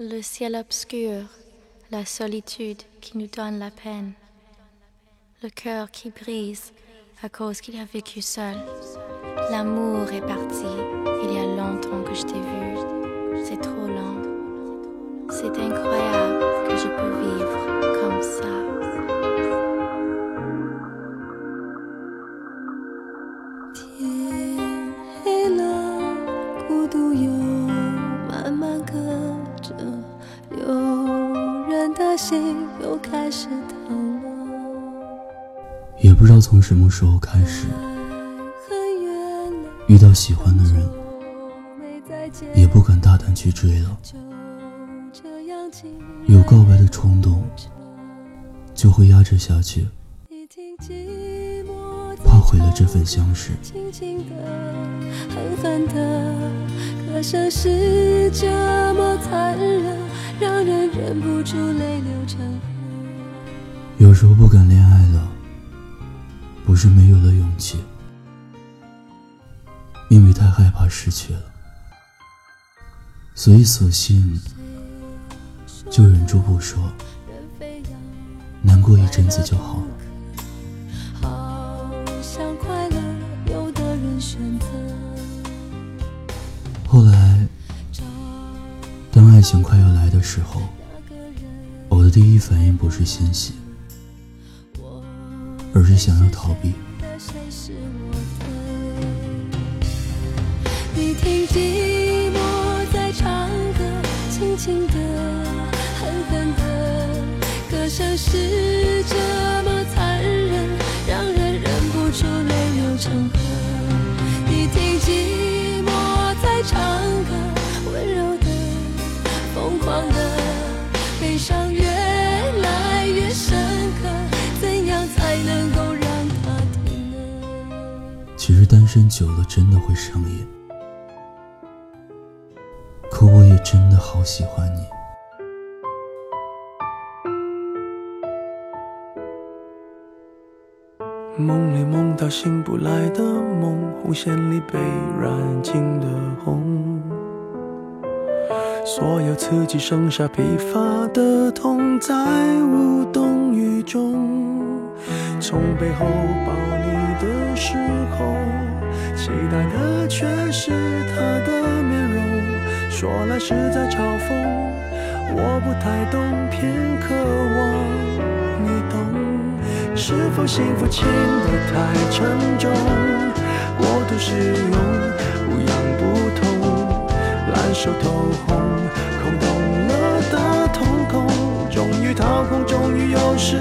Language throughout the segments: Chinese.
Le ciel obscur, la solitude qui nous donne la peine, le cœur qui brise à cause qu'il a vécu seul. L'amour est parti, 也不知道从什么时候开始，遇到喜欢的人，也不敢大胆去追了。有告白的冲动，就会压制下去，怕毁了这份相识。可声是这么残忍，让人忍不住泪流成河。有时候不敢恋爱，是没有了勇气，因为太害怕失去了，所以索性就忍住不说，难过一阵子就好了。后来，当爱情快要来的时候，我的第一反应不是欣喜，而是想要逃避。你听寂其实单身久了真的会上瘾，可我也真的好喜欢你。梦里梦到醒不来的梦，红线里被染尽的红，所有刺激剩下疲乏的痛，在无动于衷。从背后抱时候，期待的却是他的面容，说来是在嘲讽，我不太懂，偏渴望你懂。是否幸福轻得太沉重？过度使用，不痒不痛，烂熟透红，空洞了的瞳孔，终于掏空，终于有始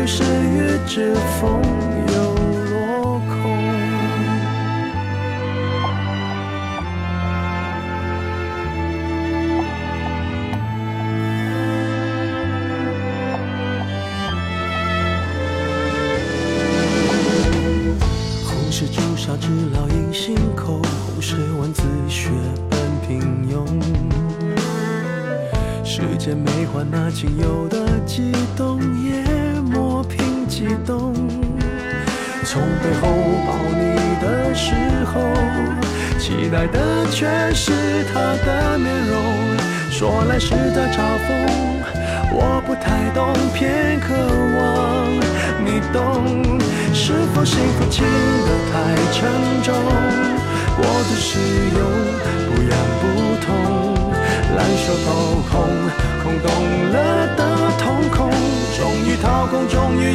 流失于之风，又落空。红是朱砂痣烙印心口，红是文字血般平庸。时间没换那仅有的悸动，也动。从背后抱你的时候，期待的却是他的面容，说来是在嘲讽。我不太懂，偏渴望你懂。是否幸福轻得太沉重？过度使用，不痒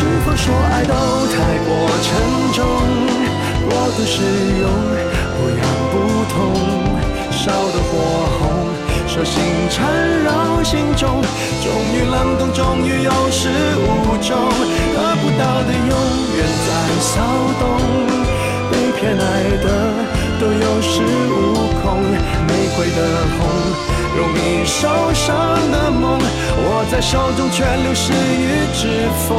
是否说爱都太过沉重，过度使用，不痒不痛，烧得火红，蛇形缠绕心中，终于冷冻，终于有始无终，得不到的永远在骚动，被偏爱的都有恃无恐，玫瑰的红。容易受伤的梦，握在手中却流失于指缝，